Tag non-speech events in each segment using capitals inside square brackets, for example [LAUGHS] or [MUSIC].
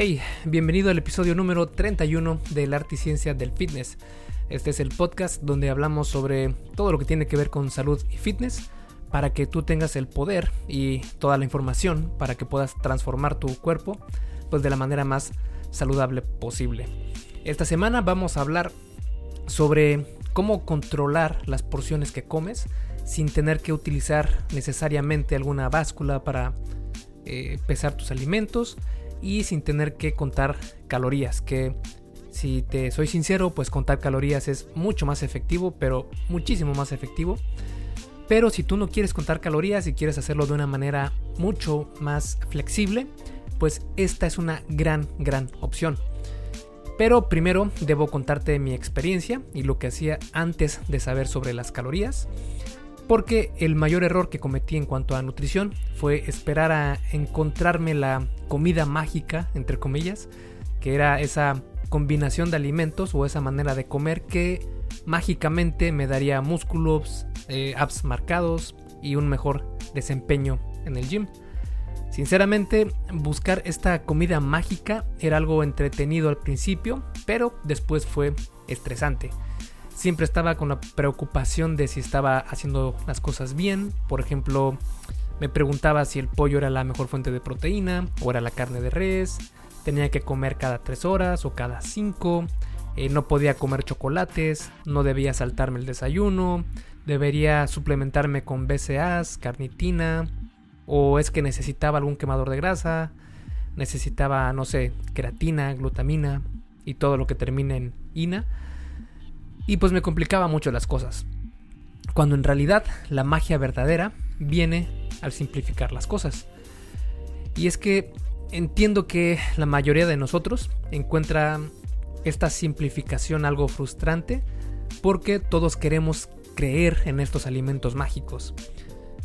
Hey, bienvenido al episodio número 31 del Arte y Ciencia del Fitness. Este es el podcast donde hablamos sobre todo lo que tiene que ver con salud y fitness para que tú tengas el poder y toda la información para que puedas transformar tu cuerpo pues de la manera más saludable posible. Esta semana vamos a hablar sobre cómo controlar las porciones que comes sin tener que utilizar necesariamente alguna báscula para eh, pesar tus alimentos y sin tener que contar calorías, que si te soy sincero, pues contar calorías es mucho más efectivo, pero muchísimo más efectivo. Pero si tú no quieres contar calorías y quieres hacerlo de una manera mucho más flexible, pues esta es una gran, gran opción. Pero primero debo contarte mi experiencia y lo que hacía antes de saber sobre las calorías porque el mayor error que cometí en cuanto a nutrición fue esperar a encontrarme la comida mágica, entre comillas, que era esa combinación de alimentos o esa manera de comer que mágicamente me daría músculos, eh, abs marcados y un mejor desempeño en el gym. Sinceramente, buscar esta comida mágica era algo entretenido al principio, pero después fue estresante siempre estaba con la preocupación de si estaba haciendo las cosas bien. Por ejemplo, me preguntaba si el pollo era la mejor fuente de proteína o era la carne de res. Tenía que comer cada 3 horas o cada 5. Eh, no podía comer chocolates. No debía saltarme el desayuno. Debería suplementarme con BCAAs, carnitina. O es que necesitaba algún quemador de grasa. Necesitaba, no sé, creatina, glutamina y todo lo que termine en ina y pues me complicaba mucho las cosas. Cuando en realidad la magia verdadera viene al simplificar las cosas. Y es que entiendo que la mayoría de nosotros encuentra esta simplificación algo frustrante porque todos queremos creer en estos alimentos mágicos.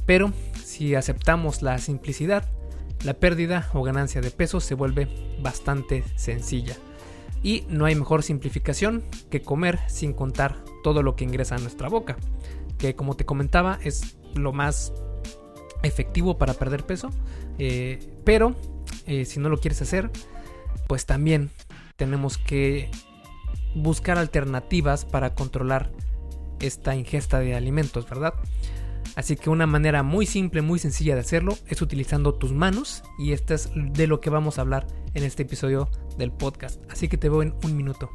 Pero si aceptamos la simplicidad, la pérdida o ganancia de peso se vuelve bastante sencilla. Y no hay mejor simplificación que comer sin contar todo lo que ingresa a nuestra boca. Que como te comentaba es lo más efectivo para perder peso. Eh, pero eh, si no lo quieres hacer, pues también tenemos que buscar alternativas para controlar esta ingesta de alimentos, ¿verdad? Así que una manera muy simple, muy sencilla de hacerlo es utilizando tus manos y esto es de lo que vamos a hablar en este episodio del podcast. Así que te veo en un minuto.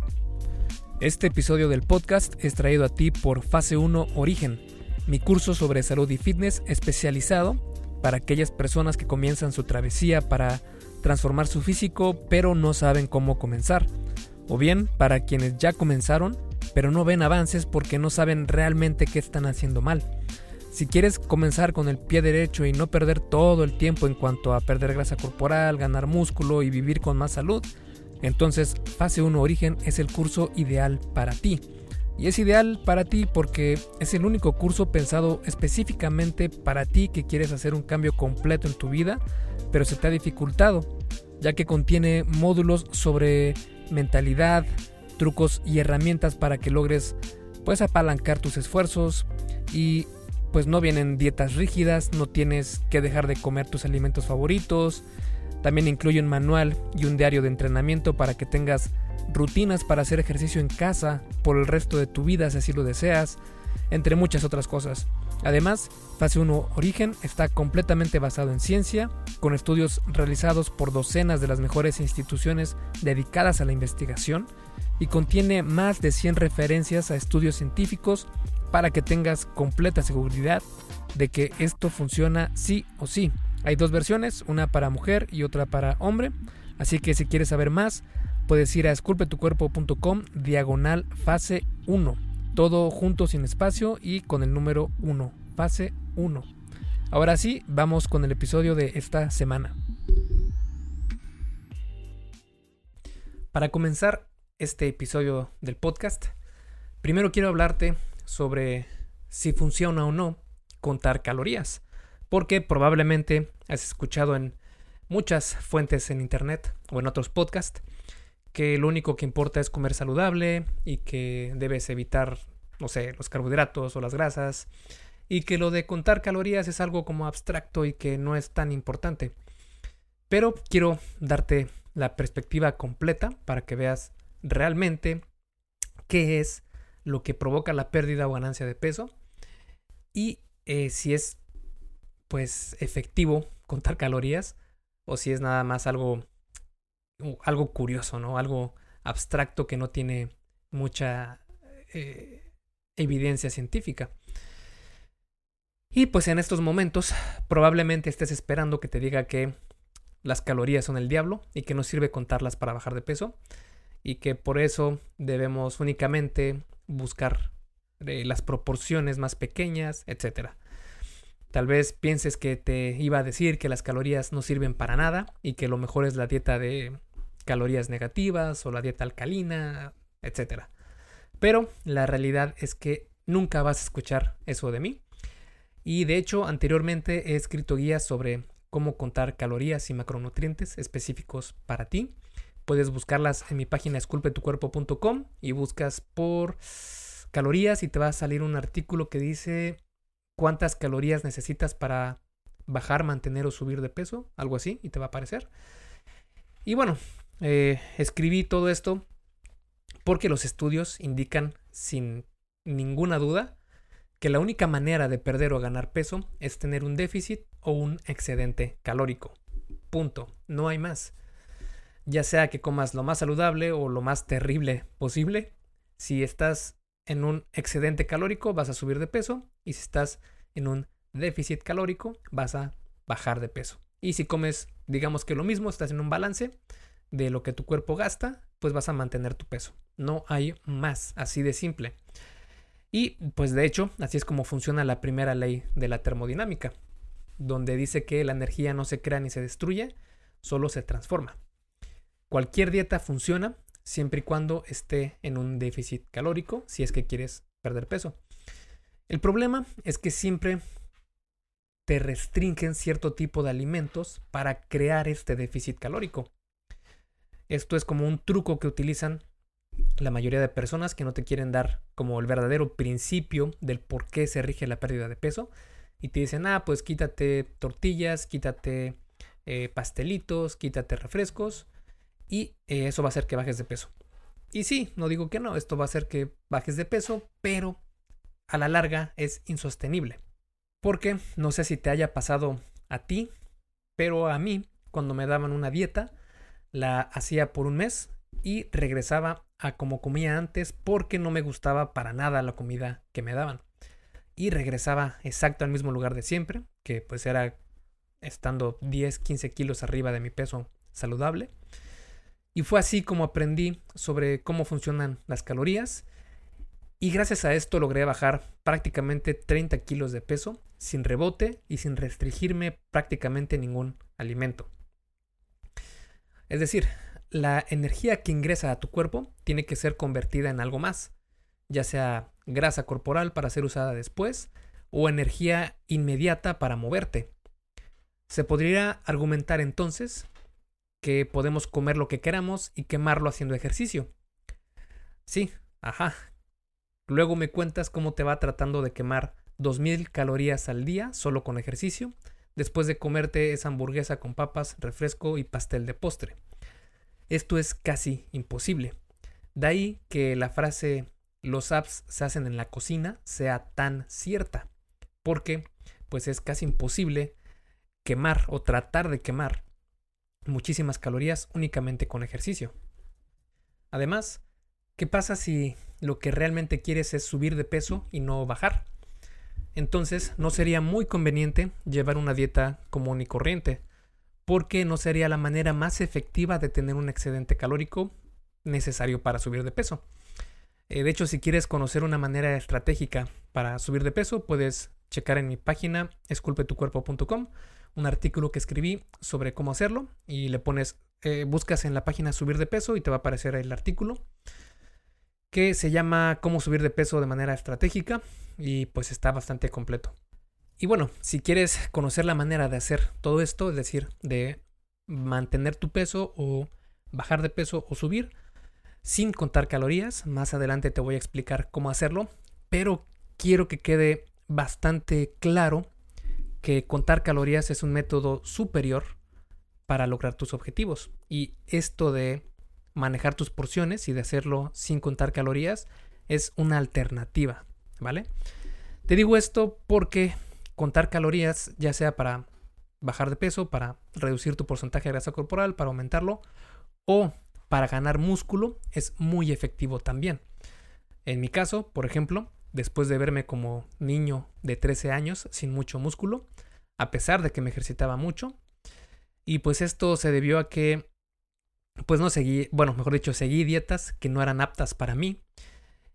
Este episodio del podcast es traído a ti por Fase 1 Origen, mi curso sobre salud y fitness especializado para aquellas personas que comienzan su travesía para transformar su físico pero no saben cómo comenzar. O bien para quienes ya comenzaron pero no ven avances porque no saben realmente qué están haciendo mal. Si quieres comenzar con el pie derecho y no perder todo el tiempo en cuanto a perder grasa corporal, ganar músculo y vivir con más salud, entonces Fase 1 Origen es el curso ideal para ti. Y es ideal para ti porque es el único curso pensado específicamente para ti que quieres hacer un cambio completo en tu vida, pero se te ha dificultado, ya que contiene módulos sobre mentalidad, trucos y herramientas para que logres pues apalancar tus esfuerzos y pues no vienen dietas rígidas, no tienes que dejar de comer tus alimentos favoritos. También incluye un manual y un diario de entrenamiento para que tengas rutinas para hacer ejercicio en casa por el resto de tu vida si así lo deseas, entre muchas otras cosas. Además, Fase 1 Origen está completamente basado en ciencia, con estudios realizados por docenas de las mejores instituciones dedicadas a la investigación y contiene más de 100 referencias a estudios científicos para que tengas completa seguridad de que esto funciona sí o sí. Hay dos versiones, una para mujer y otra para hombre, así que si quieres saber más, puedes ir a esculpetucuerpo.com diagonal fase 1, todo junto sin espacio y con el número 1, fase 1. Ahora sí, vamos con el episodio de esta semana. Para comenzar este episodio del podcast, primero quiero hablarte sobre si funciona o no contar calorías, porque probablemente has escuchado en muchas fuentes en internet o en otros podcasts que lo único que importa es comer saludable y que debes evitar, no sé, los carbohidratos o las grasas y que lo de contar calorías es algo como abstracto y que no es tan importante. Pero quiero darte la perspectiva completa para que veas realmente qué es lo que provoca la pérdida o ganancia de peso y eh, si es pues efectivo contar calorías o si es nada más algo algo curioso, ¿no? Algo abstracto que no tiene mucha eh, evidencia científica. Y pues en estos momentos probablemente estés esperando que te diga que las calorías son el diablo y que no sirve contarlas para bajar de peso y que por eso debemos únicamente buscar eh, las proporciones más pequeñas, etc. Tal vez pienses que te iba a decir que las calorías no sirven para nada y que lo mejor es la dieta de calorías negativas o la dieta alcalina, etc. Pero la realidad es que nunca vas a escuchar eso de mí. Y de hecho, anteriormente he escrito guías sobre cómo contar calorías y macronutrientes específicos para ti. Puedes buscarlas en mi página esculpetucuerpo.com y buscas por calorías y te va a salir un artículo que dice cuántas calorías necesitas para bajar, mantener o subir de peso, algo así, y te va a aparecer. Y bueno, eh, escribí todo esto porque los estudios indican sin ninguna duda que la única manera de perder o ganar peso es tener un déficit o un excedente calórico. Punto. No hay más. Ya sea que comas lo más saludable o lo más terrible posible, si estás en un excedente calórico vas a subir de peso y si estás en un déficit calórico vas a bajar de peso. Y si comes, digamos que lo mismo, estás en un balance, de lo que tu cuerpo gasta, pues vas a mantener tu peso. No hay más, así de simple. Y pues de hecho, así es como funciona la primera ley de la termodinámica, donde dice que la energía no se crea ni se destruye, solo se transforma. Cualquier dieta funciona siempre y cuando esté en un déficit calórico, si es que quieres perder peso. El problema es que siempre te restringen cierto tipo de alimentos para crear este déficit calórico. Esto es como un truco que utilizan la mayoría de personas que no te quieren dar como el verdadero principio del por qué se rige la pérdida de peso. Y te dicen, ah, pues quítate tortillas, quítate eh, pastelitos, quítate refrescos y eh, eso va a hacer que bajes de peso. Y sí, no digo que no, esto va a hacer que bajes de peso, pero a la larga es insostenible. Porque no sé si te haya pasado a ti, pero a mí, cuando me daban una dieta, la hacía por un mes y regresaba a como comía antes porque no me gustaba para nada la comida que me daban. Y regresaba exacto al mismo lugar de siempre, que pues era estando 10, 15 kilos arriba de mi peso saludable. Y fue así como aprendí sobre cómo funcionan las calorías. Y gracias a esto logré bajar prácticamente 30 kilos de peso sin rebote y sin restringirme prácticamente ningún alimento. Es decir, la energía que ingresa a tu cuerpo tiene que ser convertida en algo más, ya sea grasa corporal para ser usada después o energía inmediata para moverte. Se podría argumentar entonces que podemos comer lo que queramos y quemarlo haciendo ejercicio. Sí, ajá. Luego me cuentas cómo te va tratando de quemar 2000 calorías al día solo con ejercicio después de comerte esa hamburguesa con papas, refresco y pastel de postre. Esto es casi imposible. De ahí que la frase los apps se hacen en la cocina sea tan cierta, porque pues es casi imposible quemar o tratar de quemar muchísimas calorías únicamente con ejercicio. Además, ¿qué pasa si lo que realmente quieres es subir de peso y no bajar? entonces no sería muy conveniente llevar una dieta común y corriente, porque no sería la manera más efectiva de tener un excedente calórico necesario para subir de peso. Eh, de hecho, si quieres conocer una manera estratégica para subir de peso, puedes checar en mi página esculpetucuerpo.com un artículo que escribí sobre cómo hacerlo y le pones, eh, buscas en la página subir de peso y te va a aparecer el artículo que se llama Cómo subir de peso de manera estratégica y pues está bastante completo. Y bueno, si quieres conocer la manera de hacer todo esto, es decir, de mantener tu peso o bajar de peso o subir sin contar calorías, más adelante te voy a explicar cómo hacerlo, pero quiero que quede bastante claro que contar calorías es un método superior para lograr tus objetivos. Y esto de manejar tus porciones y de hacerlo sin contar calorías es una alternativa, ¿vale? Te digo esto porque contar calorías, ya sea para bajar de peso, para reducir tu porcentaje de grasa corporal, para aumentarlo, o para ganar músculo, es muy efectivo también. En mi caso, por ejemplo, después de verme como niño de 13 años sin mucho músculo, a pesar de que me ejercitaba mucho, y pues esto se debió a que, pues no seguí, bueno, mejor dicho, seguí dietas que no eran aptas para mí,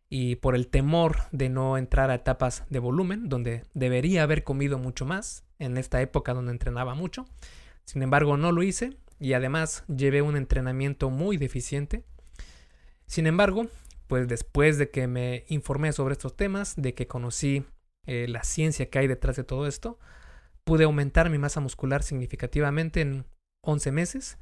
y por el temor de no entrar a etapas de volumen, donde debería haber comido mucho más, en esta época donde entrenaba mucho. Sin embargo, no lo hice y además llevé un entrenamiento muy deficiente. Sin embargo, pues después de que me informé sobre estos temas, de que conocí eh, la ciencia que hay detrás de todo esto, pude aumentar mi masa muscular significativamente en 11 meses,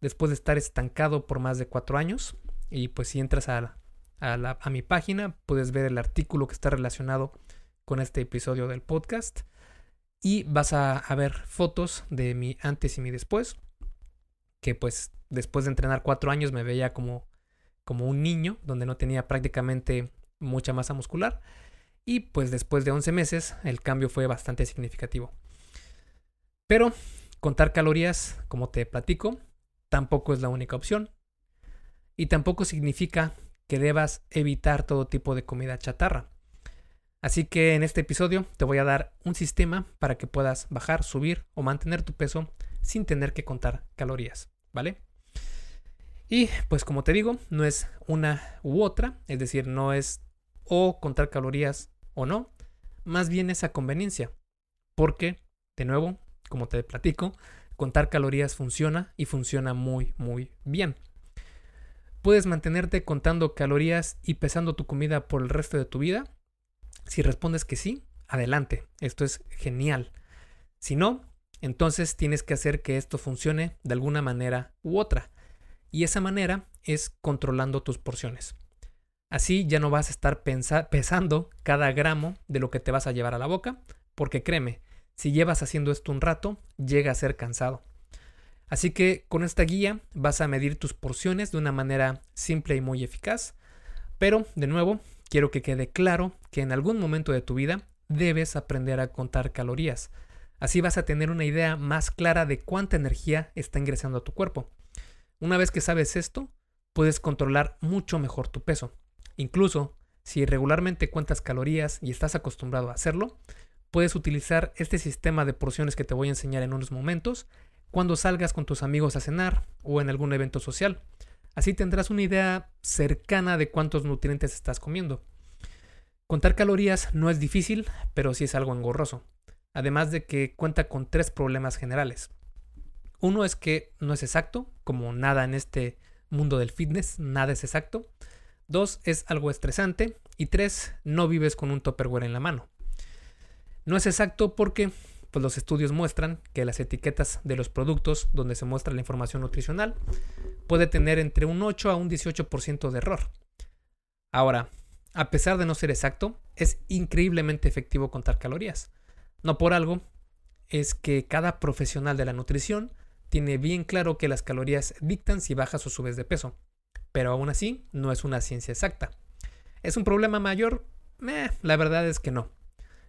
después de estar estancado por más de 4 años. Y pues si entras a a, mi página, puedes ver el artículo que está relacionado con este episodio del podcast y vas a, ver fotos de mi antes y mi después, que pues después de entrenar cuatro años me veía como, como un niño, donde no tenía prácticamente mucha masa muscular, y pues después de 11 meses el cambio fue bastante significativo. Pero contar calorías, como te platico, tampoco es la única opción, y tampoco significa que debas evitar todo tipo de comida chatarra. Así que en este episodio te voy a dar un sistema para que puedas bajar, subir o mantener tu peso sin tener que contar calorías, ¿vale? Y pues como te digo, no es una u otra, es decir, no es o contar calorías o no, más bien esa conveniencia. Porque, de nuevo, como te platico, contar calorías funciona y funciona muy, muy bien. ¿Puedes mantenerte contando calorías y pesando tu comida por el resto de tu vida? Si respondes que sí, adelante, esto es genial. Si no, entonces tienes que hacer que esto funcione de alguna manera u otra. Y esa manera es controlando tus porciones. Así ya no vas a estar pesando cada gramo de lo que te vas a llevar a la boca, porque créeme, si llevas haciendo esto un rato, llega a ser cansado. Así que con esta guía vas a medir tus porciones de una manera simple y muy eficaz. Pero, de nuevo, quiero que quede claro que en algún momento de tu vida debes aprender a contar calorías. Así vas a tener una idea más clara de cuánta energía está ingresando a tu cuerpo. Una vez que sabes esto, puedes controlar mucho mejor tu peso. Incluso, si regularmente cuentas calorías y estás acostumbrado a hacerlo, puedes utilizar este sistema de porciones que te voy a enseñar en unos momentos cuando salgas con tus amigos a cenar o en algún evento social. Así tendrás una idea cercana de cuántos nutrientes estás comiendo. Contar calorías no es difícil, pero sí es algo engorroso. Además de que cuenta con tres problemas generales. Uno es que no es exacto, como nada en este mundo del fitness, nada es exacto. Dos, es algo estresante. Y tres, no vives con un topperware en la mano. No es exacto porque pues los estudios muestran que las etiquetas de los productos donde se muestra la información nutricional puede tener entre un 8 a un 18% de error. Ahora, a pesar de no ser exacto, es increíblemente efectivo contar calorías. No por algo, es que cada profesional de la nutrición tiene bien claro que las calorías dictan si bajas o subes de peso, pero aún así no es una ciencia exacta. ¿Es un problema mayor? Eh, la verdad es que no.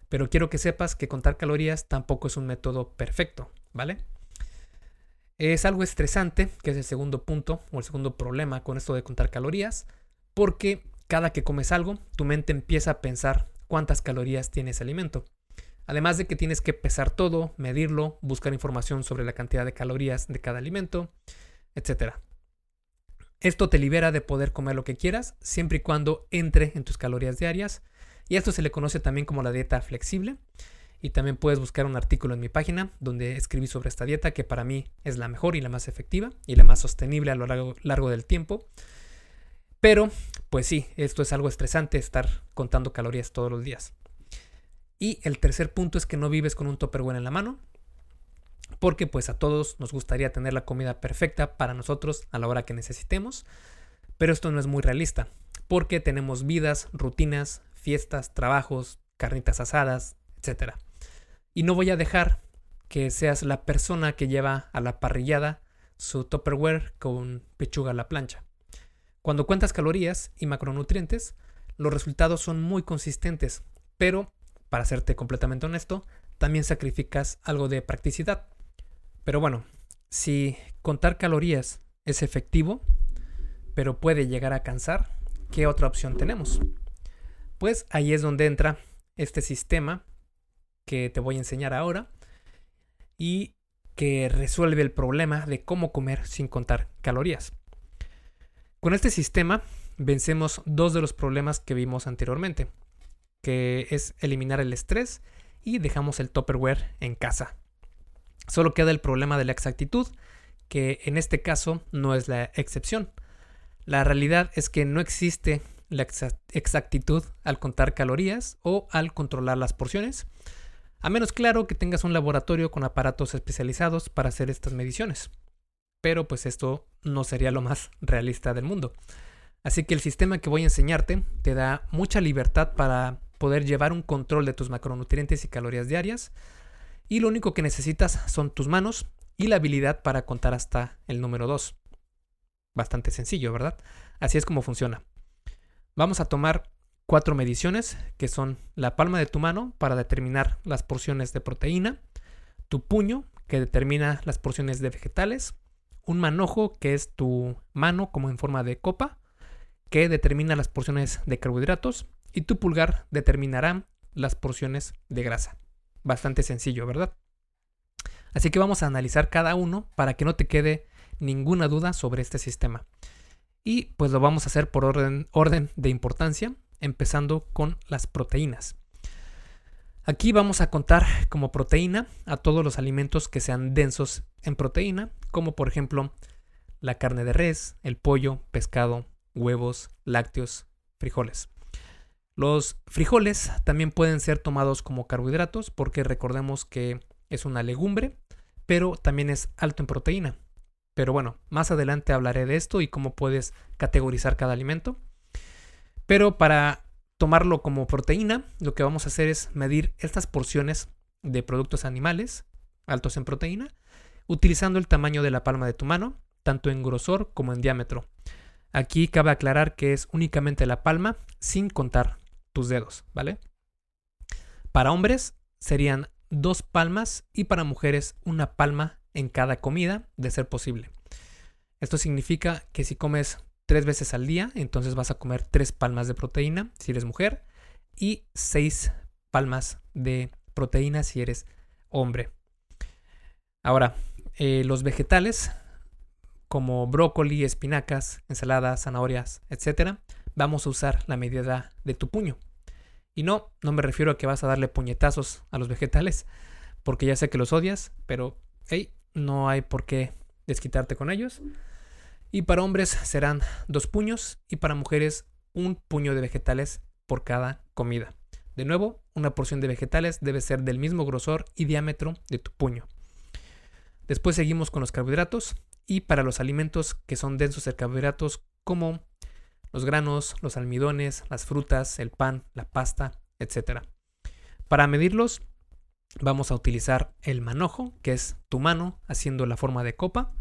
Pero quiero que sepas que contar calorías tampoco es un método perfecto, ¿vale? Es algo estresante, que es el segundo punto o el segundo problema con esto de contar calorías, porque cada que comes algo, tu mente empieza a pensar cuántas calorías tiene ese alimento. Además de que tienes que pesar todo, medirlo, buscar información sobre la cantidad de calorías de cada alimento, etc. Esto te libera de poder comer lo que quieras, siempre y cuando entre en tus calorías diarias y esto se le conoce también como la dieta flexible. Y también puedes buscar un artículo en mi página donde escribí sobre esta dieta que para mí es la mejor y la más efectiva y la más sostenible a lo largo, del tiempo. Pero, pues sí, esto es algo estresante estar contando calorías todos los días. Y el tercer punto es que no vives con un topperware en la mano, porque pues a todos nos gustaría tener la comida perfecta para nosotros a la hora que necesitemos, pero esto no es muy realista, porque tenemos vidas, rutinas, fiestas, trabajos, carnitas asadas, etc. Y no voy a dejar que seas la persona que lleva a la parrillada su Tupperware con pechuga a la plancha. Cuando cuentas calorías y macronutrientes, los resultados son muy consistentes, pero, para serte completamente honesto, también sacrificas algo de practicidad. Pero bueno, si contar calorías es efectivo, pero puede llegar a cansar, ¿qué otra opción tenemos? Pues ahí es donde entra este sistema que te voy a enseñar ahora y que resuelve el problema de cómo comer sin contar calorías. Con este sistema vencemos dos de los problemas que vimos anteriormente, que es eliminar el estrés y dejamos el Tupperware en casa. Solo queda el problema de la exactitud, que en este caso no es la excepción. La realidad es que no existe la exactitud al contar calorías o al controlar las porciones, a menos claro que tengas un laboratorio con aparatos especializados para hacer estas mediciones. Pero pues esto no sería lo más [LAUGHS] realista del mundo. Así que el sistema que voy a enseñarte te da mucha libertad para poder llevar un control de tus macronutrientes y calorías diarias. Y lo único que necesitas son tus manos y la habilidad para contar hasta el número 2. Bastante sencillo, ¿verdad? Así es como funciona. Vamos a tomar cuatro mediciones, que son la palma de tu mano para determinar las porciones de proteína, tu puño, que determina las porciones de vegetales, un manojo, que es tu mano como en forma de copa, que determina las porciones de carbohidratos, y tu pulgar determinará las porciones de grasa. Bastante sencillo, ¿verdad? Así que vamos a analizar cada uno para que no te quede ninguna duda sobre este sistema. Y pues lo vamos a hacer por orden, orden de importancia, empezando con las proteínas. Aquí vamos a contar como proteína a todos los alimentos que sean densos en proteína, como por ejemplo la carne de res, el pollo, pescado, huevos, lácteos, frijoles. Los frijoles también pueden ser tomados como carbohidratos porque recordemos que es una legumbre, pero también es alto en proteína. Pero bueno, más adelante hablaré de esto y cómo puedes categorizar cada alimento. Pero para tomarlo como proteína, lo que vamos a hacer es medir estas porciones de productos animales altos en proteína, utilizando el tamaño de la palma de tu mano, tanto en grosor como en diámetro. Aquí cabe aclarar que es únicamente la palma sin contar dedos, ¿vale? Para hombres serían dos palmas y para mujeres una palma en cada comida, de ser posible. Esto significa que si comes tres veces al día, entonces vas a comer tres palmas de proteína si eres mujer y seis palmas de proteína si eres hombre. Ahora, eh, los vegetales como brócoli, espinacas, ensaladas, zanahorias, etc., vamos a usar la medida de tu puño. Y no, no me refiero a que vas a darle puñetazos a los vegetales, porque ya sé que los odias, pero hey, no hay por qué desquitarte con ellos. Y para hombres serán dos puños y para mujeres un puño de vegetales por cada comida. De nuevo, una porción de vegetales debe ser del mismo grosor y diámetro de tu puño. Después seguimos con los carbohidratos y para los alimentos que son densos en carbohidratos como los granos, los almidones, las frutas, el pan, la pasta, etc. Para medirlos vamos a utilizar el manojo, que es tu mano haciendo la forma de copa.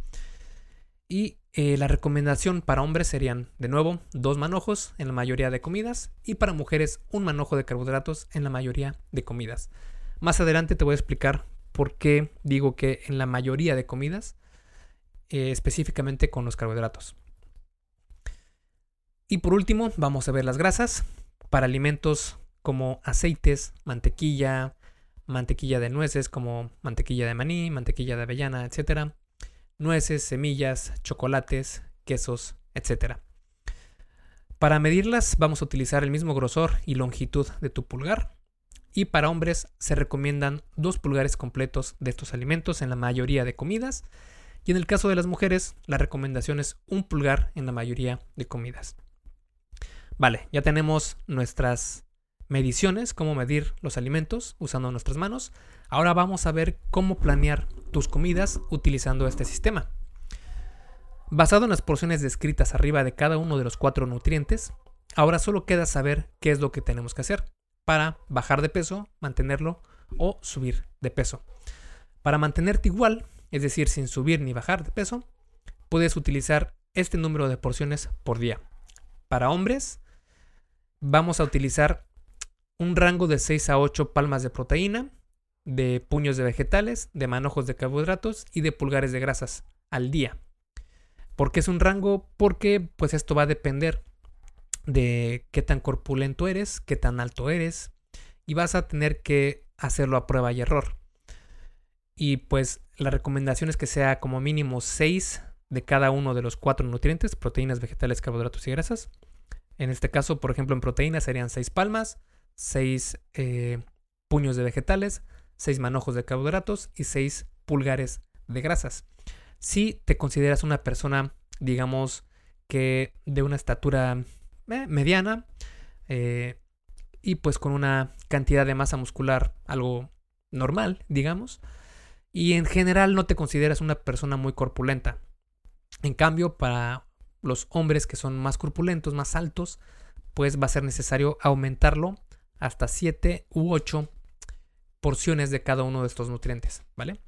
Y eh, la recomendación para hombres serían, de nuevo, dos manojos en la mayoría de comidas y para mujeres un manojo de carbohidratos en la mayoría de comidas. Más adelante te voy a explicar por qué digo que en la mayoría de comidas, eh, específicamente con los carbohidratos. Y por último, vamos a ver las grasas para alimentos como aceites, mantequilla, mantequilla de nueces como mantequilla de maní, mantequilla de avellana, etcétera nueces, semillas, chocolates, quesos, etc. Para medirlas vamos a utilizar el mismo grosor y longitud de tu pulgar. Y para hombres se recomiendan dos pulgares completos de estos alimentos en la mayoría de comidas. Y en el caso de las mujeres, la recomendación es un pulgar en la mayoría de comidas. Vale, ya tenemos nuestras mediciones, cómo medir los alimentos usando nuestras manos. Ahora vamos a ver cómo planear tus comidas utilizando este sistema. Basado en las porciones descritas arriba de cada uno de los cuatro nutrientes, ahora solo queda saber qué es lo que tenemos que hacer para bajar de peso, mantenerlo o subir de peso. Para mantenerte igual, es decir, sin subir ni bajar de peso, puedes utilizar este número de porciones por día. Para hombres, vamos a utilizar un rango de 6 a 8 palmas de proteína, de puños de vegetales, de manojos de carbohidratos y de pulgares de grasas al día. ¿Por qué es un rango? Porque pues esto va a depender de qué tan corpulento eres, qué tan alto eres y vas a tener que hacerlo a prueba y error. Y pues la recomendación es que sea como mínimo 6 de cada uno de los cuatro nutrientes, proteínas, vegetales, carbohidratos y grasas. En este caso, por ejemplo, en proteínas serían 6 palmas, 6 eh, puños de vegetales, 6 manojos de carbohidratos y 6 pulgares de grasas. Si te consideras una persona, digamos, que de una estatura eh, mediana eh, y pues con una cantidad de masa muscular algo normal, digamos, y en general no te consideras una persona muy corpulenta. En cambio, para los hombres que son más corpulentos, más altos, pues va a ser necesario aumentarlo hasta 7 u 8 porciones de cada uno de estos nutrientes, ¿vale?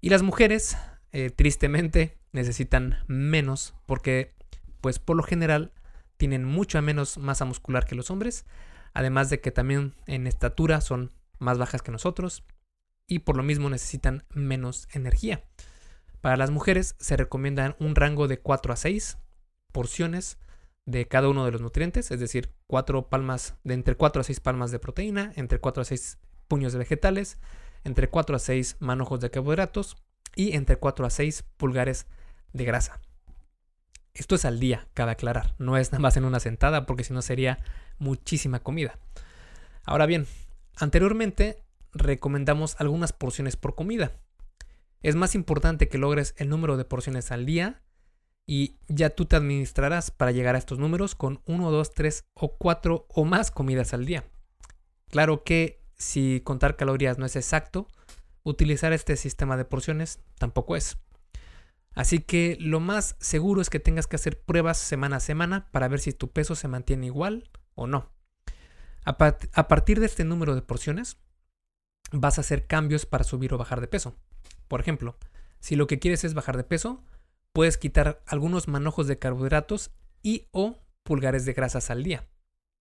Y las mujeres, eh, tristemente, necesitan menos porque, pues por lo general, tienen mucha menos masa muscular que los hombres, además de que también en estatura son más bajas que nosotros y por lo mismo necesitan menos energía. Para las mujeres se recomienda un rango de 4 a 6 porciones de cada uno de los nutrientes, es decir, 4 palmas de entre 4 a 6 palmas de proteína, entre 4 a 6 puños de vegetales, entre 4 a 6 manojos de carbohidratos y entre 4 a 6 pulgares de grasa. Esto es al día, cabe aclarar, no es nada más en una sentada porque si no sería muchísima comida. Ahora bien, anteriormente recomendamos algunas porciones por comida. Es más importante que logres el número de porciones al día y ya tú te administrarás para llegar a estos números con 1, 2, 3 o 4 o más comidas al día. Claro que si contar calorías no es exacto, utilizar este sistema de porciones tampoco es. Así que lo más seguro es que tengas que hacer pruebas semana a semana para ver si tu peso se mantiene igual o no. A, a partir de este número de porciones, vas a hacer cambios para subir o bajar de peso. Por ejemplo, si lo que quieres es bajar de peso, puedes quitar algunos manojos de carbohidratos y o pulgares de grasas al día.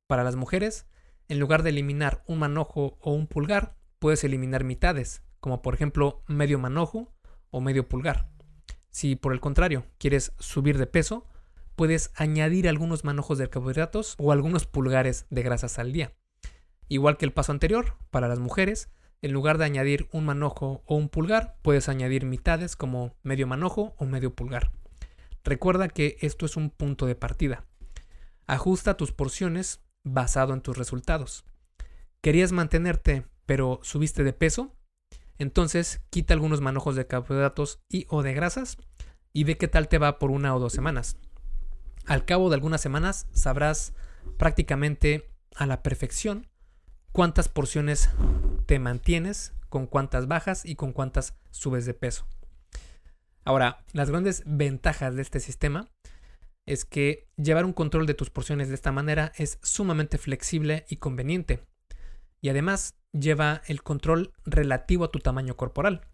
Para las mujeres, en lugar de eliminar un manojo o un pulgar, puedes eliminar mitades, como por ejemplo medio manojo o medio pulgar. Si por el contrario quieres subir de peso, puedes añadir algunos manojos de carbohidratos o algunos pulgares de grasas al día. Igual que el paso anterior, para las mujeres, en lugar de añadir un manojo o un pulgar, puedes añadir mitades como medio manojo o medio pulgar. Recuerda que esto es un punto de partida. Ajusta tus porciones basado en tus resultados. ¿Querías mantenerte pero subiste de peso? Entonces quita algunos manojos de carbohidratos y o de grasas y ve qué tal te va por una o dos semanas. Al cabo de algunas semanas sabrás prácticamente a la perfección cuántas porciones te mantienes, con cuántas bajas y con cuántas subes de peso. Ahora, las grandes ventajas de este sistema es que llevar un control de tus porciones de esta manera es sumamente flexible y conveniente. Y además lleva el control relativo a tu tamaño corporal.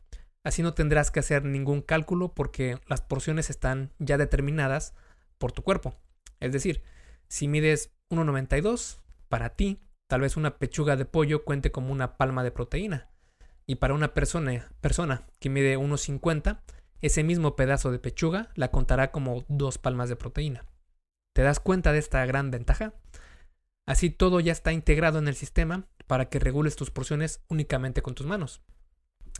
Así no tendrás que hacer ningún cálculo porque las porciones están ya determinadas por tu cuerpo. Es decir, si mides 1,92, para ti Tal vez una pechuga de pollo cuente como una palma de proteína. Y para una persona, persona que mide 1,50, ese mismo pedazo de pechuga la contará como dos palmas de proteína. ¿Te das cuenta de esta gran ventaja? Así todo ya está integrado en el sistema para que regules tus porciones únicamente con tus manos.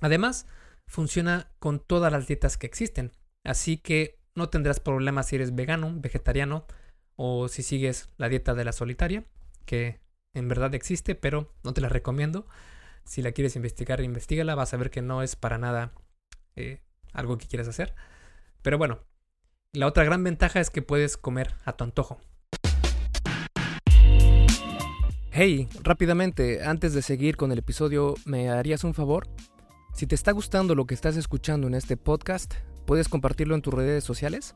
Además, funciona con todas las dietas que existen, así que no tendrás problemas si eres vegano, vegetariano o si sigues la dieta de la solitaria, que en verdad existe, pero no te la recomiendo. Si la quieres investigar, investigala, vas a ver que no es para nada eh, algo que quieras hacer. Pero bueno, la otra gran ventaja es que puedes comer a tu antojo. Hey, rápidamente, antes de seguir con el episodio, ¿me harías un favor? Si te está gustando lo que estás escuchando en este podcast, ¿puedes compartirlo en tus redes sociales?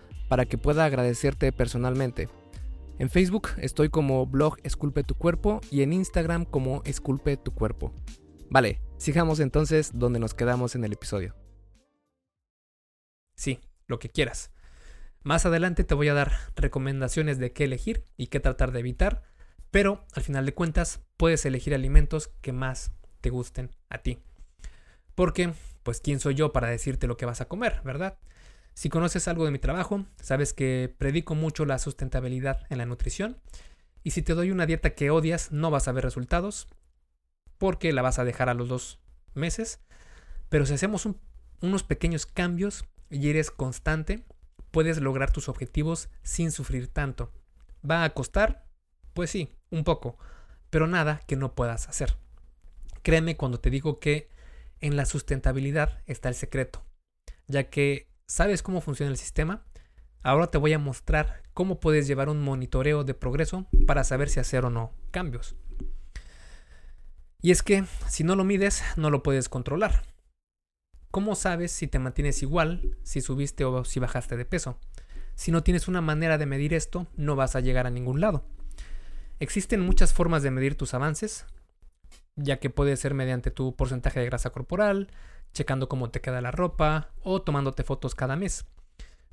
para que pueda agradecerte personalmente. En Facebook estoy como blog Esculpe tu cuerpo y en Instagram como Esculpe tu cuerpo. Vale, sigamos entonces donde nos quedamos en el episodio. Sí, lo que quieras. Más adelante te voy a dar recomendaciones de qué elegir y qué tratar de evitar, pero al final de cuentas puedes elegir alimentos que más te gusten a ti. Porque, pues, ¿quién soy yo para decirte lo que vas a comer, verdad? Si conoces algo de mi trabajo, sabes que predico mucho la sustentabilidad en la nutrición. Y si te doy una dieta que odias, no vas a ver resultados, porque la vas a dejar a los dos meses. Pero si hacemos unos pequeños cambios y eres constante, puedes lograr tus objetivos sin sufrir tanto. ¿Va a costar? Pues sí, un poco, pero nada que no puedas hacer. Créeme cuando te digo que en la sustentabilidad está el secreto, ya que sabes cómo funciona el sistema. Ahora te voy a mostrar cómo puedes llevar un monitoreo de progreso para saber si hacer o no cambios. Y es que si no lo mides, no lo puedes controlar. ¿Cómo sabes si te mantienes igual, si subiste o si bajaste de peso? Si no tienes una manera de medir esto, no vas a llegar a ningún lado. Existen muchas formas de medir tus avances, ya que puede ser mediante tu porcentaje de grasa corporal, checando cómo te queda la ropa o tomándote fotos cada mes.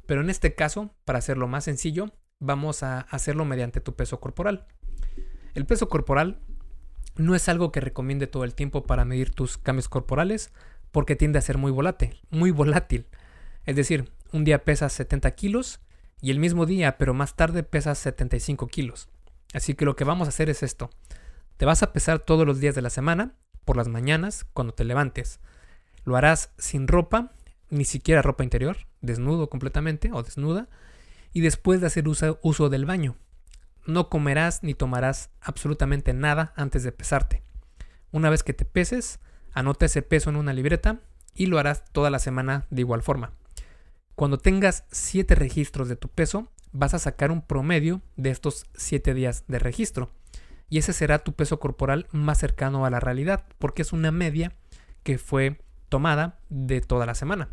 Pero en este caso, para hacerlo más sencillo, vamos a hacerlo mediante tu peso corporal. El peso corporal no es algo que recomiende todo el tiempo para medir tus cambios corporales, porque tiende a ser muy volátil, muy volátil. Es decir, un día pesas 70 kilos y el mismo día, pero más tarde pesas 75 kilos. Así que lo que vamos a hacer es esto. Te vas a pesar todos los días de la semana, por las mañanas, cuando te levantes. Lo harás sin ropa, ni siquiera ropa interior, desnudo completamente o desnuda, y después de hacer uso, del baño. No comerás ni tomarás absolutamente nada antes de pesarte. Una vez que te peses, Anota ese peso en una libreta y lo harás toda la semana de igual forma. Cuando tengas 7 registros de tu peso, vas a sacar un promedio de estos 7 días de registro. Y ese será tu peso corporal más cercano a la realidad, porque es una media que fue tomada de toda la semana.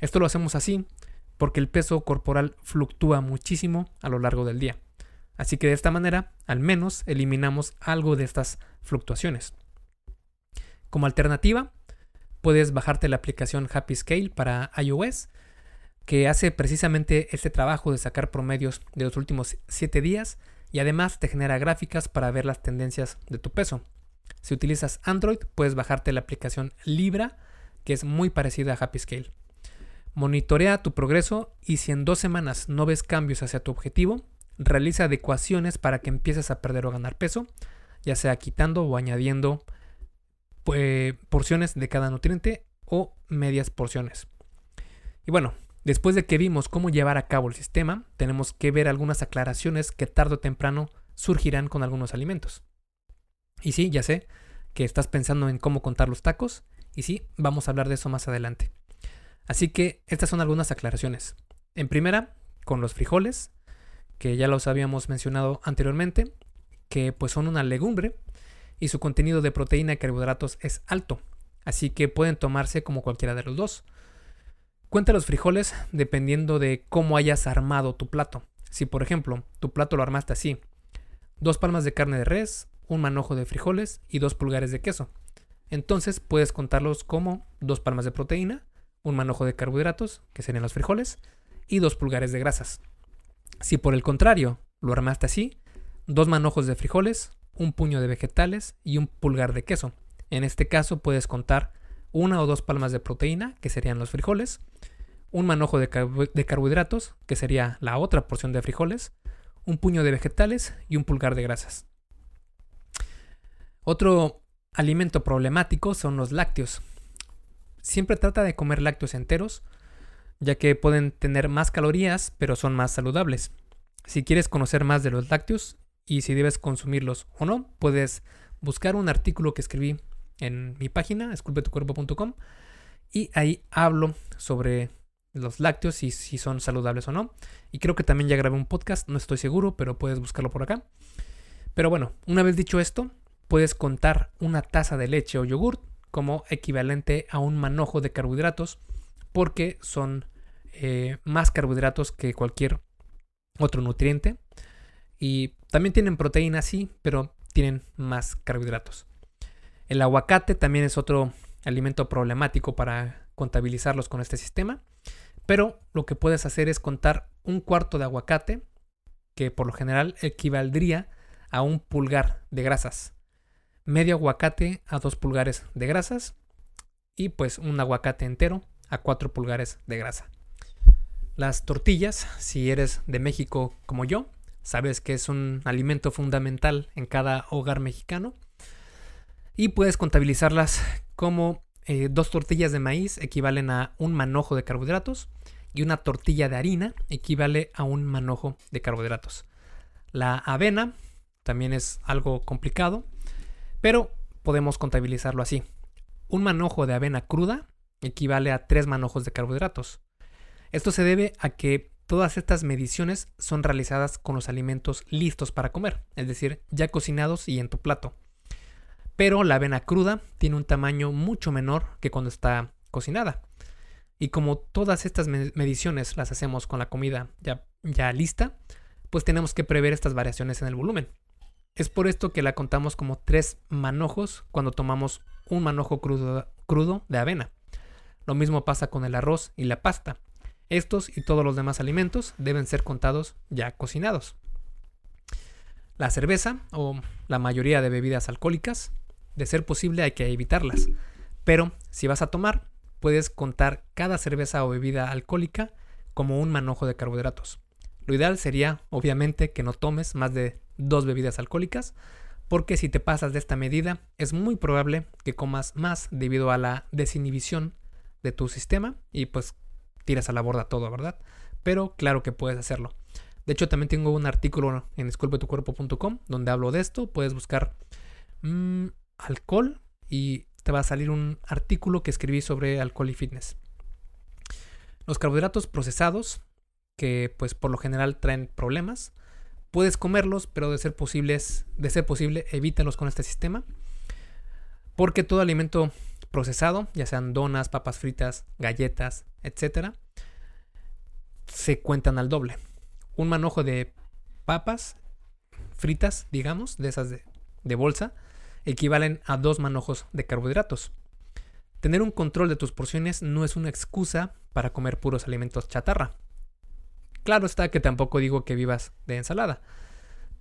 Esto lo hacemos así porque el peso corporal fluctúa muchísimo a lo largo del día. Así que de esta manera, al menos, eliminamos algo de estas fluctuaciones. Como alternativa, puedes bajarte la aplicación Happy Scale para iOS, que hace precisamente este trabajo de sacar promedios de los últimos 7 días y además te genera gráficas para ver las tendencias de tu peso. Si utilizas Android, puedes bajarte la aplicación Libra, que es muy parecida a Happy Scale. Monitorea tu progreso y si en dos semanas no ves cambios hacia tu objetivo, realiza adecuaciones para que empieces a perder o ganar peso, ya sea quitando o añadiendo eh, porciones de cada nutriente o medias porciones. Y bueno, después de que vimos cómo llevar a cabo el sistema, tenemos que ver algunas aclaraciones que tarde o temprano surgirán con algunos alimentos. Y sí, ya sé que estás pensando en cómo contar los tacos, y sí, vamos a hablar de eso más adelante. Así que estas son algunas aclaraciones. En primera, con los frijoles, que ya los habíamos mencionado anteriormente, que pues son una legumbre y su contenido de proteína y carbohidratos es alto, así que pueden tomarse como cualquiera de los dos. Cuenta los frijoles dependiendo de cómo hayas armado tu plato. Si por ejemplo tu plato lo armaste así, dos palmas de carne de res, un manojo de frijoles y dos pulgares de queso. Entonces puedes contarlos como dos palmas de proteína, un manojo de carbohidratos, que serían los frijoles, y dos pulgares de grasas. Si por el contrario lo armaste así, dos manojos de frijoles, un puño de vegetales y un pulgar de queso. En este caso puedes contar una o dos palmas de proteína, que serían los frijoles, un manojo de, carbohidratos, que sería la otra porción de frijoles, un puño de vegetales y un pulgar de grasas. Otro alimento problemático son los lácteos. Siempre trata de comer lácteos enteros, ya que pueden tener más calorías, pero son más saludables. Si quieres conocer más de los lácteos, y si debes consumirlos o no, puedes buscar un artículo que escribí en mi página, esculpetucuerpo.com, y ahí hablo sobre los lácteos y si son saludables o no. Y creo que también ya grabé un podcast, no estoy seguro, pero puedes buscarlo por acá. Pero bueno, una vez dicho esto, puedes contar una taza de leche o yogurt como equivalente a un manojo de carbohidratos porque son eh, más carbohidratos que cualquier otro nutriente. Y también tienen proteína, sí, pero tienen más carbohidratos. El aguacate también es otro alimento problemático para contabilizarlos con este sistema. Pero lo que puedes hacer es contar un cuarto de aguacate, que por lo general equivaldría a un pulgar de grasas. Medio aguacate a dos pulgares de grasas. Y pues un aguacate entero a cuatro pulgares de grasa. Las tortillas, si eres de México como yo, sabes que es un alimento fundamental en cada hogar mexicano. Y puedes contabilizarlas como eh, dos tortillas de maíz equivalen a un manojo de carbohidratos y una tortilla de harina equivale a un manojo de carbohidratos. La avena también es algo complicado, pero podemos contabilizarlo así. Un manojo de avena cruda equivale a tres manojos de carbohidratos. Esto se debe a que todas estas mediciones son realizadas con los alimentos listos para comer, es decir, ya cocinados y en tu plato. Pero la avena cruda tiene un tamaño mucho menor que cuando está cocinada. Y como todas estas mediciones las hacemos con la comida ya, ya lista, pues tenemos que prever estas variaciones en el volumen. Es por esto que la contamos como tres manojos cuando tomamos un manojo crudo, de avena. Lo mismo pasa con el arroz y la pasta. Estos y todos los demás alimentos deben ser contados ya cocinados. La cerveza o la mayoría de bebidas alcohólicas, de ser posible hay que evitarlas. Pero si vas a tomar, puedes contar cada cerveza o bebida alcohólica como un manojo de carbohidratos. Lo ideal sería, obviamente, que no tomes más de dos bebidas alcohólicas, porque si te pasas de esta medida, es muy probable que comas más debido a la desinhibición de tu sistema y pues tiras a la borda todo, ¿verdad? Pero claro que puedes hacerlo. De hecho, también tengo un artículo en disculpetucuerpo.com donde hablo de esto. Puedes buscar mm, alcohol y te va a salir un artículo que escribí sobre alcohol y fitness. Los carbohidratos procesados, que pues por lo general traen problemas, puedes comerlos, pero de ser, de ser posible, evítalos con este sistema. Porque todo alimento procesado, ya sean donas, papas fritas, galletas, etc., se cuentan al doble. Un manojo de papas fritas, digamos, de esas de, de bolsa, equivalen a dos manojos de carbohidratos. Tener un control de tus porciones no es una excusa para comer puros alimentos chatarra. Claro está que tampoco digo que vivas de ensalada,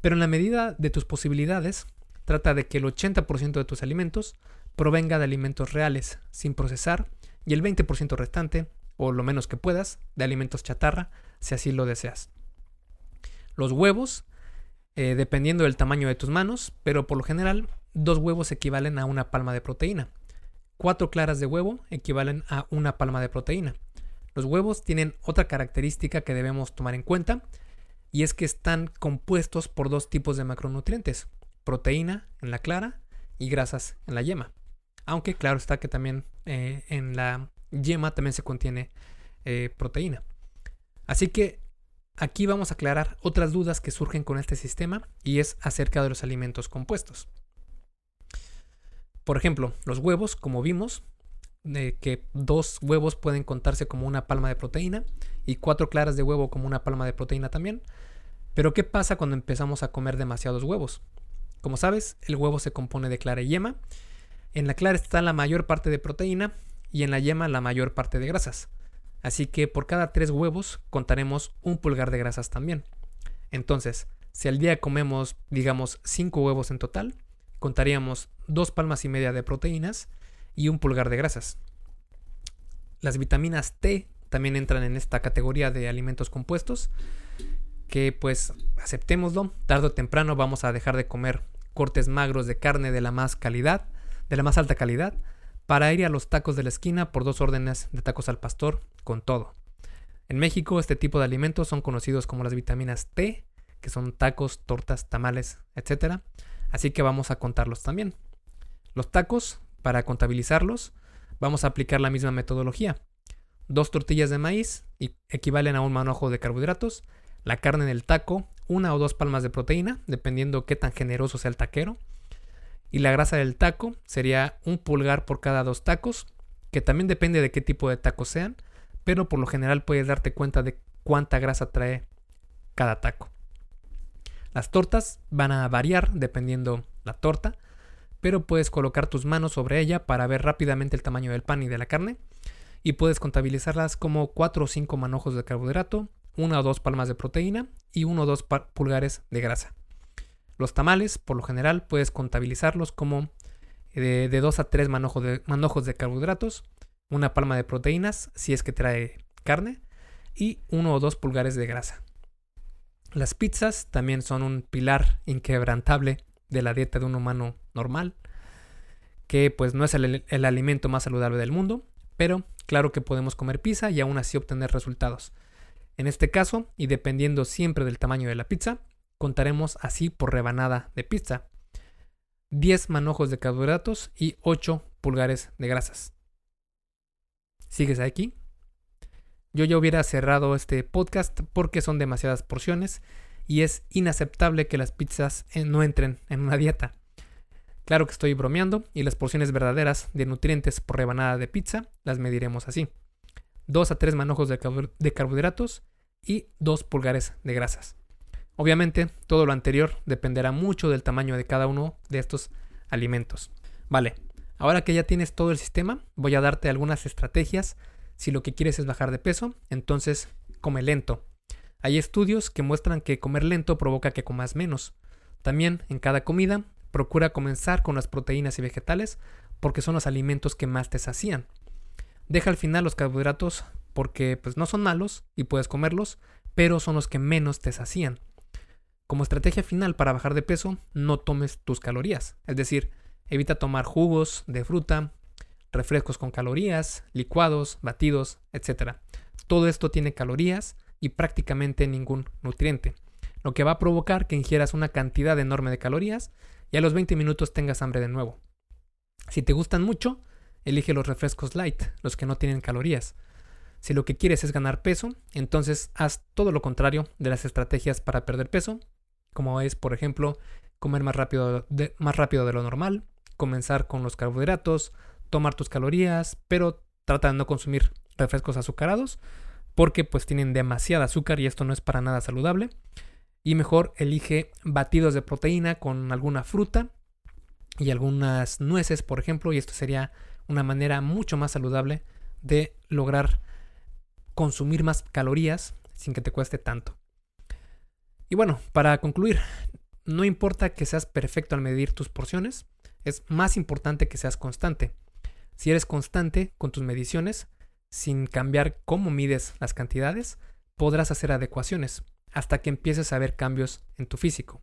pero en la medida de tus posibilidades, trata de que el 80% de tus alimentos provenga de alimentos reales, sin procesar, y el 20% restante, o lo menos que puedas, de alimentos chatarra, si así lo deseas. Los huevos, eh, dependiendo del tamaño de tus manos, pero por lo general dos huevos equivalen a una palma de proteína. Cuatro claras de huevo equivalen a una palma de proteína. Los huevos tienen otra característica que debemos tomar en cuenta y es que están compuestos por dos tipos de macronutrientes, proteína en la clara y grasas en la yema. Aunque claro está que también eh, en la yema también se contiene eh, proteína. Así que aquí vamos a aclarar otras dudas que surgen con este sistema y es acerca de los alimentos compuestos. Por ejemplo, los huevos, como vimos, que dos huevos pueden contarse como una palma de proteína y cuatro claras de huevo como una palma de proteína también. Pero ¿qué pasa cuando empezamos a comer demasiados huevos? Como sabes, el huevo se compone de clara y yema. En la clara está la mayor parte de proteína y en la yema la mayor parte de grasas. Así que por cada tres huevos contaremos un pulgar de grasas también. Entonces, si al día comemos, digamos, cinco huevos en total, contaríamos dos palmas y media de proteínas y un pulgar de grasas. Las vitaminas T también entran en esta categoría de alimentos compuestos que pues aceptémoslo, tarde o temprano vamos a dejar de comer cortes magros de carne de la más calidad, de la más alta calidad, para ir a los tacos de la esquina por dos órdenes de tacos al pastor con todo. En México este tipo de alimentos son conocidos como las vitaminas T, que son tacos, tortas, tamales, etc. Así que vamos a contarlos también. Los tacos, para contabilizarlos, vamos a aplicar la misma metodología. dos tortillas de maíz equivalen a un manojo de carbohidratos, la carne en el taco, una o dos palmas de proteína, dependiendo qué tan generoso sea el taquero, y la grasa del taco sería un pulgar por cada dos tacos, que también depende de qué tipo de tacos sean, pero por lo general puedes darte cuenta de cuánta grasa trae cada taco. Las tortas van a variar dependiendo la torta, pero puedes colocar tus manos sobre ella para ver rápidamente el tamaño del pan y de la carne, y puedes contabilizarlas como 4 o 5 manojos de carbohidrato, una o dos palmas de proteína y uno o dos pulgares de grasa. Los tamales, por lo general, puedes contabilizarlos como de, 2 a 3 manojos de, manojos de carbohidratos, una palma de proteínas, si es que trae carne, y uno o dos pulgares de grasa. Las pizzas también son un pilar inquebrantable de la dieta de un humano normal, que pues no es el, alimento más saludable del mundo, pero claro que podemos comer pizza y aún así obtener resultados. En este caso, y dependiendo siempre del tamaño de la pizza, contaremos así por rebanada de pizza. 10 manojos de carbohidratos y 8 pulgares de grasas. ¿Sigues aquí? Yo ya hubiera cerrado este podcast porque son demasiadas porciones y es inaceptable que las pizzas eh, no entren en una dieta. Claro que estoy bromeando y las porciones verdaderas de nutrientes por rebanada de pizza las mediremos así. 2 a 3 manojos de, carbohidratos y 2 pulgares de grasas. Obviamente, todo lo anterior dependerá mucho del tamaño de cada uno de estos alimentos. Vale, ahora que ya tienes todo el sistema, voy a darte algunas estrategias. Si lo que quieres es bajar de peso, entonces come lento. Hay estudios que muestran que comer lento provoca que comas menos. También en cada comida, procura comenzar con las proteínas y vegetales porque son los alimentos que más te sacían. Deja al final los carbohidratos porque pues no son malos y puedes comerlos, pero son los que menos te sacían. Como estrategia final para bajar de peso, no tomes tus calorías. Es decir, evita tomar jugos de fruta, refrescos con calorías, licuados, batidos, etc. Todo esto tiene calorías y prácticamente ningún nutriente, lo que va a provocar que ingieras una cantidad enorme de calorías y a los 20 minutos tengas hambre de nuevo. Si te gustan mucho, elige los refrescos light, los que no tienen calorías. Si lo que quieres es ganar peso, entonces haz todo lo contrario de las estrategias para perder peso como es, por ejemplo, comer más rápido de, más rápido de lo normal, comenzar con los carbohidratos, tomar tus calorías, pero trata de no consumir refrescos azucarados porque pues tienen demasiada azúcar y esto no es para nada saludable. Y mejor elige batidos de proteína con alguna fruta y algunas nueces, por ejemplo, y esto sería una manera mucho más saludable de lograr consumir más calorías sin que te cueste tanto. Y bueno, para concluir, no importa que seas perfecto al medir tus porciones, es más importante que seas constante. Si eres constante con tus mediciones, sin cambiar cómo mides las cantidades, podrás hacer adecuaciones hasta que empieces a ver cambios en tu físico.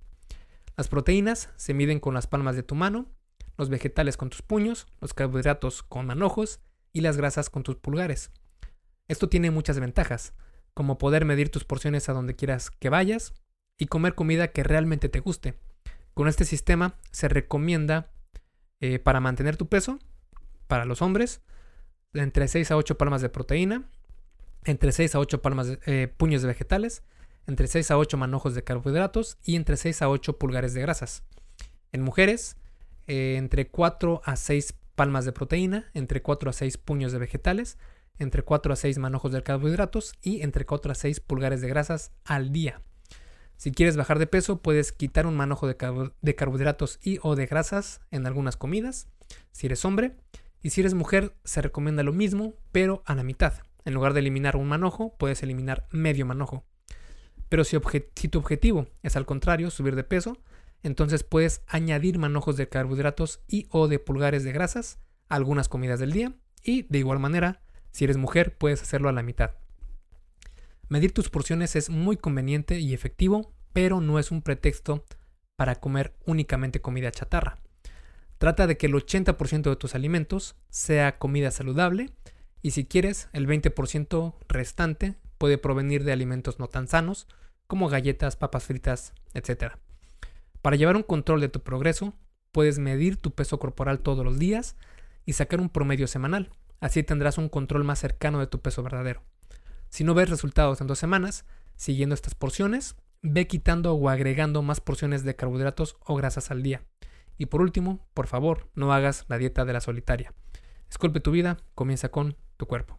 Las proteínas se miden con las palmas de tu mano, los vegetales con tus puños, los carbohidratos con manojos y las grasas con tus pulgares. Esto tiene muchas ventajas, como poder medir tus porciones a donde quieras que vayas, y comer comida que realmente te guste. Con este sistema se recomienda eh, para mantener tu peso, para los hombres, entre 6 a 8 palmas de proteína, entre 6 a 8 palmas de, eh, puños de vegetales, entre 6 a 8 manojos de carbohidratos y entre 6 a 8 pulgares de grasas. En mujeres, eh, entre 4 a 6 palmas de proteína, entre 4 a 6 puños de vegetales, entre 4 a 6 manojos de carbohidratos y entre 4 a 6 pulgares de grasas al día. Si quieres bajar de peso, puedes quitar un manojo de, carbohidratos y o de grasas en algunas comidas, si eres hombre. Y si eres mujer, se recomienda lo mismo, pero a la mitad. En lugar de eliminar un manojo, puedes eliminar medio manojo. Pero si, tu objetivo es al contrario, subir de peso, entonces puedes añadir manojos de carbohidratos y o de pulgares de grasas a algunas comidas del día. Y de igual manera, si eres mujer, puedes hacerlo a la mitad. Medir tus porciones es muy conveniente y efectivo, pero no es un pretexto para comer únicamente comida chatarra. Trata de que el 80% de tus alimentos sea comida saludable y si quieres, el 20% restante puede provenir de alimentos no tan sanos, como galletas, papas fritas, etc. Para llevar un control de tu progreso, puedes medir tu peso corporal todos los días y sacar un promedio semanal, Así tendrás un control más cercano de tu peso verdadero. Si no ves resultados en dos semanas, siguiendo estas porciones, ve quitando o agregando más porciones de carbohidratos o grasas al día. Y por último, por favor, no hagas la dieta de la solitaria. Esculpe tu vida, comienza con tu cuerpo.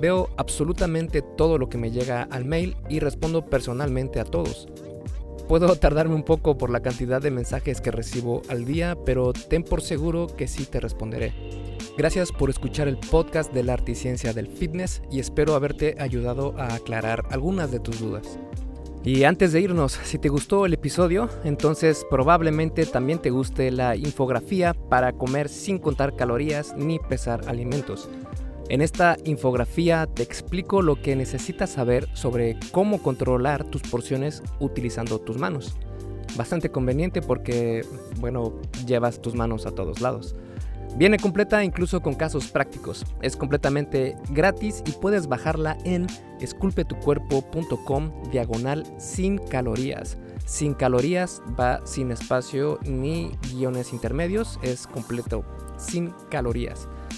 Veo absolutamente todo lo que me llega al mail y respondo personalmente a todos. Puedo [LAUGHS] tardarme un poco por la cantidad de mensajes que recibo al día, pero ten por seguro que sí te responderé. Gracias por escuchar el podcast de la arte y ciencia del fitness y espero haberte ayudado a aclarar algunas de tus dudas. Y antes de irnos, si te gustó el episodio, entonces probablemente también te guste la infografía para comer sin contar calorías ni pesar alimentos. En esta infografía te explico lo que necesitas saber sobre cómo controlar tus porciones utilizando tus manos. Bastante conveniente porque, bueno, llevas tus manos a todos lados. Viene completa incluso con casos prácticos. Es completamente gratis y puedes bajarla en esculpetucuerpo.com diagonal sin calorías. Sin calorías va sin espacio ni guiones intermedios, es completo, sin calorías.